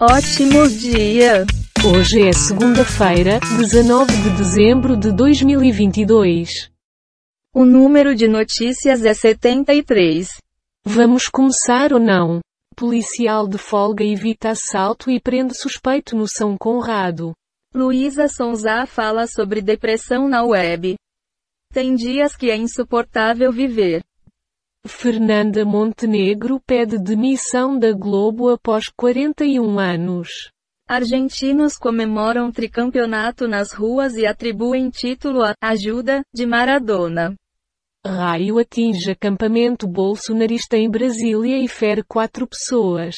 Ótimo dia! Hoje é segunda-feira, 19 de dezembro de 2022. O número de notícias é 73. Vamos começar ou não? Policial de folga evita assalto e prende suspeito no São Conrado. Luísa Sonza fala sobre depressão na web. Tem dias que é insuportável viver. Fernanda Montenegro pede demissão da Globo após 41 anos. Argentinos comemoram tricampeonato nas ruas e atribuem título à ajuda de Maradona. Raio atinge acampamento bolsonarista em Brasília e fere quatro pessoas.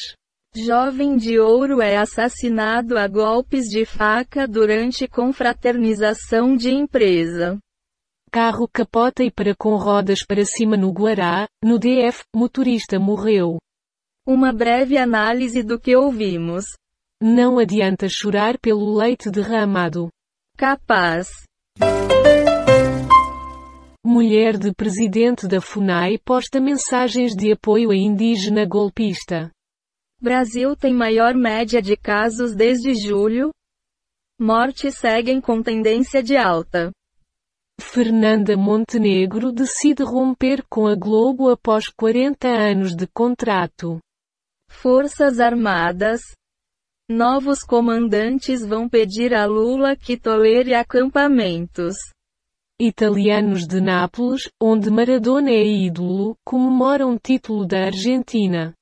Jovem de ouro é assassinado a golpes de faca durante confraternização de empresa. Carro capota e para com rodas para cima no Guará, no DF, motorista morreu. Uma breve análise do que ouvimos. Não adianta chorar pelo leite derramado. Capaz. Mulher de presidente da FUNAI posta mensagens de apoio a indígena golpista. Brasil tem maior média de casos desde julho. Mortes seguem com tendência de alta. Fernanda Montenegro decide romper com a Globo após 40 anos de contrato. Forças Armadas. Novos comandantes vão pedir a Lula que tolere acampamentos. Italianos de Nápoles, onde Maradona é ídolo, comemoram título da Argentina.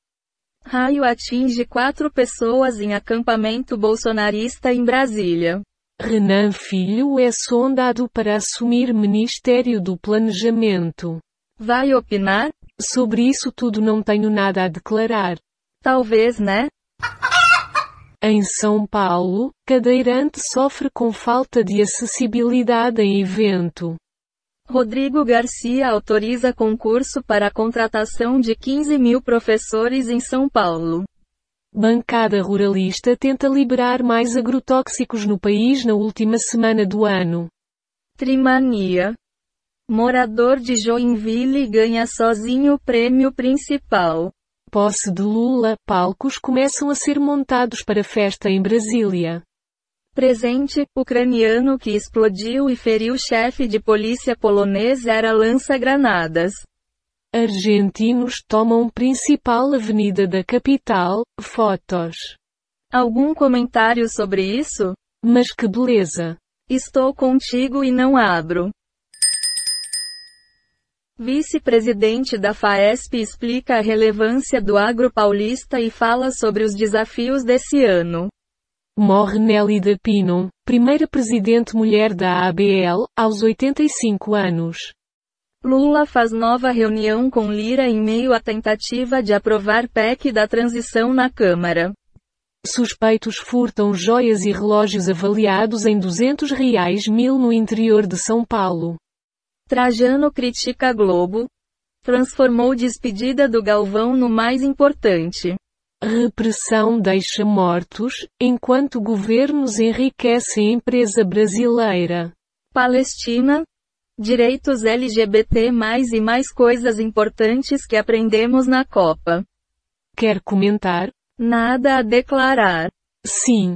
Raio atinge quatro pessoas em acampamento bolsonarista em Brasília. Renan Filho é sondado para assumir Ministério do Planejamento. Vai opinar? Sobre isso tudo não tenho nada a declarar. Talvez, né? Em São Paulo, cadeirante sofre com falta de acessibilidade em evento. Rodrigo Garcia autoriza concurso para a contratação de 15 mil professores em São Paulo. Bancada ruralista tenta liberar mais agrotóxicos no país na última semana do ano. Trimania. Morador de Joinville ganha sozinho o prêmio principal. Posse de Lula, palcos começam a ser montados para festa em Brasília. Presente, ucraniano que explodiu e feriu chefe de polícia polonês era lança-granadas. Argentinos tomam principal avenida da capital, fotos. Algum comentário sobre isso? Mas que beleza! Estou contigo e não abro. Vice-presidente da FAESP explica a relevância do agro paulista e fala sobre os desafios desse ano. Morre Nélida Pino, primeira presidente mulher da ABL, aos 85 anos. Lula faz nova reunião com Lira em meio à tentativa de aprovar PEC da transição na Câmara. Suspeitos furtam joias e relógios avaliados em 200 reais mil no interior de São Paulo. Trajano critica a Globo. Transformou despedida do Galvão no mais importante. Repressão deixa mortos, enquanto governos enriquecem empresa brasileira. Palestina. Direitos LGBT e mais coisas importantes que aprendemos na Copa. Quer comentar? Nada a declarar. Sim.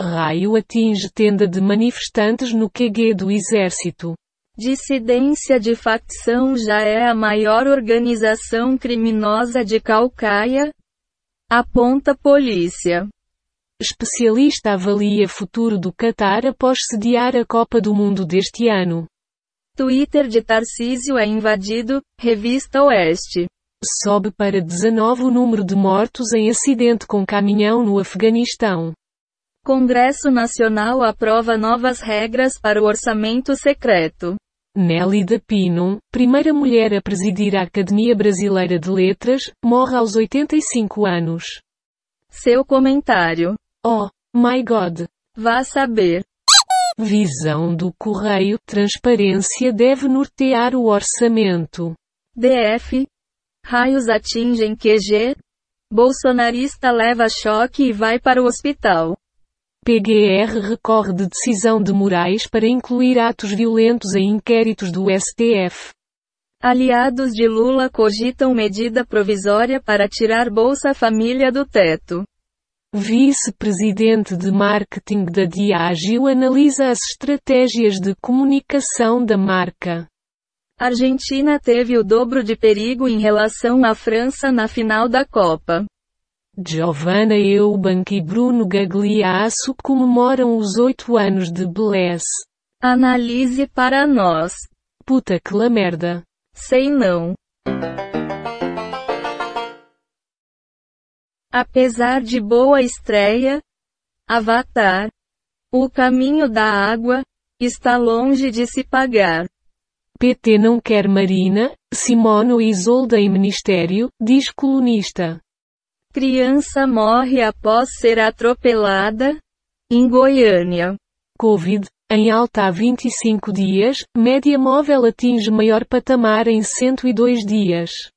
Raio atinge tenda de manifestantes no QG do Exército. Dissidência de facção já é a maior organização criminosa de Calcaia? Aponta polícia. Especialista avalia futuro do Qatar após sediar a Copa do Mundo deste ano. Twitter de Tarcísio é invadido, Revista Oeste. Sobe para 19 o número de mortos em acidente com caminhão no Afeganistão. Congresso Nacional aprova novas regras para o orçamento secreto. Nélida Pino, primeira mulher a presidir a Academia Brasileira de Letras, morre aos 85 anos. Seu comentário. Oh, my God. Vá saber. Visão do Correio, transparência deve nortear o orçamento. DF. Raios atingem QG. Bolsonarista leva choque e vai para o hospital. PGR recorre de decisão de Moraes para incluir atos violentos em inquéritos do STF. Aliados de Lula cogitam medida provisória para tirar Bolsa Família do teto. Vice-presidente de marketing da Diageo analisa as estratégias de comunicação da marca. Argentina teve o dobro de perigo em relação à França na final da Copa. Giovanna Eubank e Bruno Gagliasso comemoram os oito anos de Bless. Analise para nós. Puta que la merda. Sei não. Apesar de boa estreia, Avatar, O Caminho da Água, está longe de se pagar. PT não quer Marina, Simono Isolda em ministério, diz colunista. Criança morre após ser atropelada, em Goiânia. Covid, em alta há 25 dias, média móvel atinge maior patamar em 102 dias.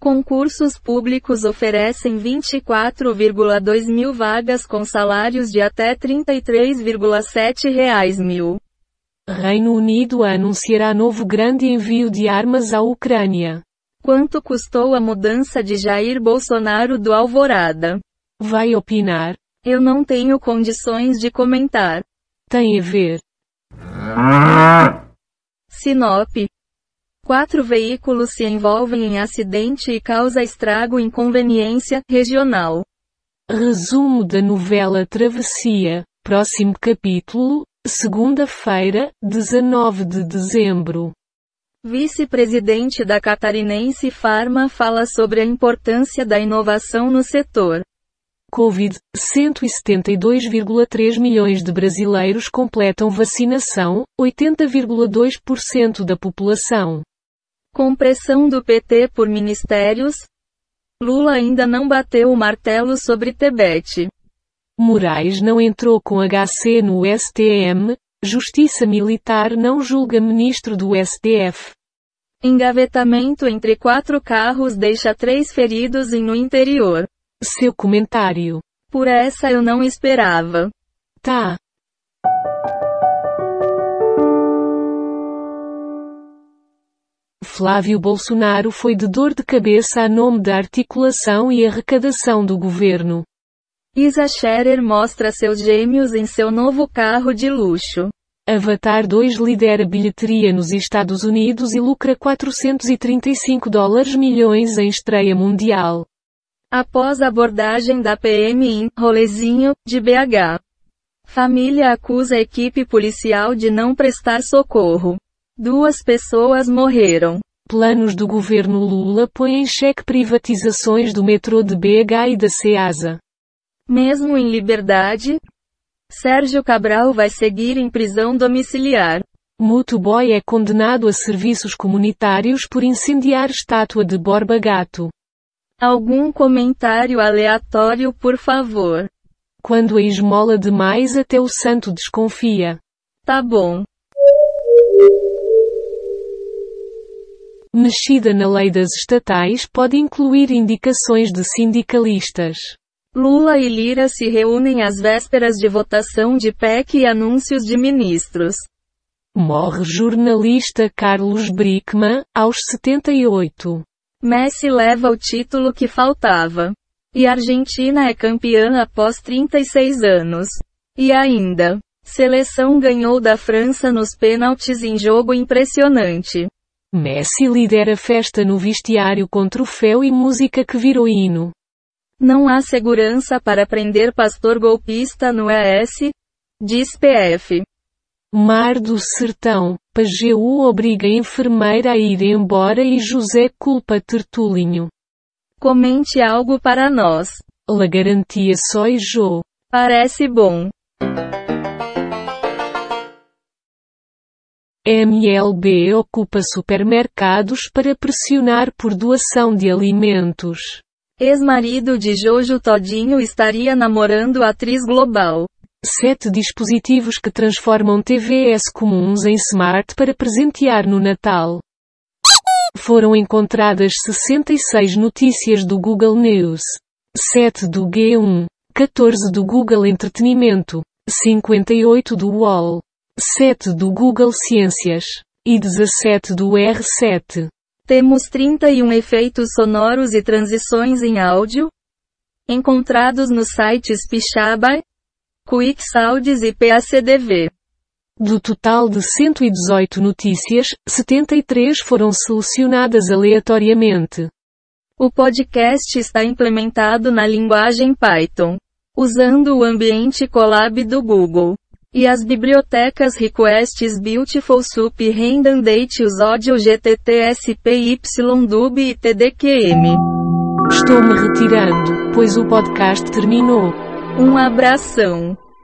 Concursos públicos oferecem 24,2 mil vagas com salários de até 33,7 reais mil. Reino Unido anunciará novo grande envio de armas à Ucrânia. Quanto custou a mudança de Jair Bolsonaro do Alvorada? Vai opinar? Eu não tenho condições de comentar. Tem a ver. Sinop, Quatro veículos se envolvem em acidente e causa estrago inconveniência regional. Resumo da novela Travessia, próximo capítulo, segunda-feira, 19 de dezembro. Vice-presidente da Catarinense Pharma fala sobre a importância da inovação no setor. Covid, 172,3 milhões de brasileiros completam vacinação, 80,2% da população. Compressão do PT por ministérios? Lula ainda não bateu o martelo sobre Tebete. Moraes não entrou com HC no STM, Justiça Militar não julga ministro do STF. Engavetamento entre quatro carros deixa três feridos em no interior. Seu comentário. Por essa eu não esperava. Tá. Flávio Bolsonaro foi de dor de cabeça a nome da articulação e arrecadação do governo. Isa Scherer mostra seus gêmeos em seu novo carro de luxo. Avatar 2 lidera bilheteria nos Estados Unidos e lucra 435 dólares milhões em estreia mundial. Após abordagem da PM em Rolezinho, de BH. Família acusa a equipe policial de não prestar socorro. Duas pessoas morreram. Planos do governo Lula põem em xeque privatizações do metrô de BH e da CEASA. Mesmo em liberdade, Sérgio Cabral vai seguir em prisão domiciliar. Motoboy é condenado a serviços comunitários por incendiar estátua de Borba Gato. Algum comentário aleatório por favor. Quando a esmola demais até o santo desconfia. Tá bom. Mexida na lei das estatais pode incluir indicações de sindicalistas. Lula e Lira se reúnem às vésperas de votação de PEC e anúncios de ministros. Morre jornalista Carlos Brickman, aos 78. Messi leva o título que faltava. E Argentina é campeã após 36 anos. E ainda, seleção ganhou da França nos pênaltis em jogo impressionante. Messi lidera festa no vestiário com troféu e música que virou hino. Não há segurança para prender pastor golpista no ES? Diz PF. Mar do Sertão, Pajeú obriga a enfermeira a ir embora e José culpa Tertulinho. Comente algo para nós. La garantia só e Jô. Parece bom. MLB ocupa supermercados para pressionar por doação de alimentos. Ex-marido de Jojo Todinho estaria namorando atriz global. Sete dispositivos que transformam TVS comuns em smart para presentear no Natal. Foram encontradas 66 notícias do Google News. 7 do G1. 14 do Google Entretenimento. 58 do UOL. 7 do Google Ciências. E 17 do R7. Temos 31 efeitos sonoros e transições em áudio, encontrados nos sites Pixabay, QuickSounds e PACDV. Do total de 118 notícias, 73 foram selecionadas aleatoriamente. O podcast está implementado na linguagem Python, usando o ambiente Colab do Google. E as bibliotecas Requests Beautiful Soup Redundate os Audio GTTSPYDUB e TDQM. Estou me retirando, pois o podcast terminou. Um abração.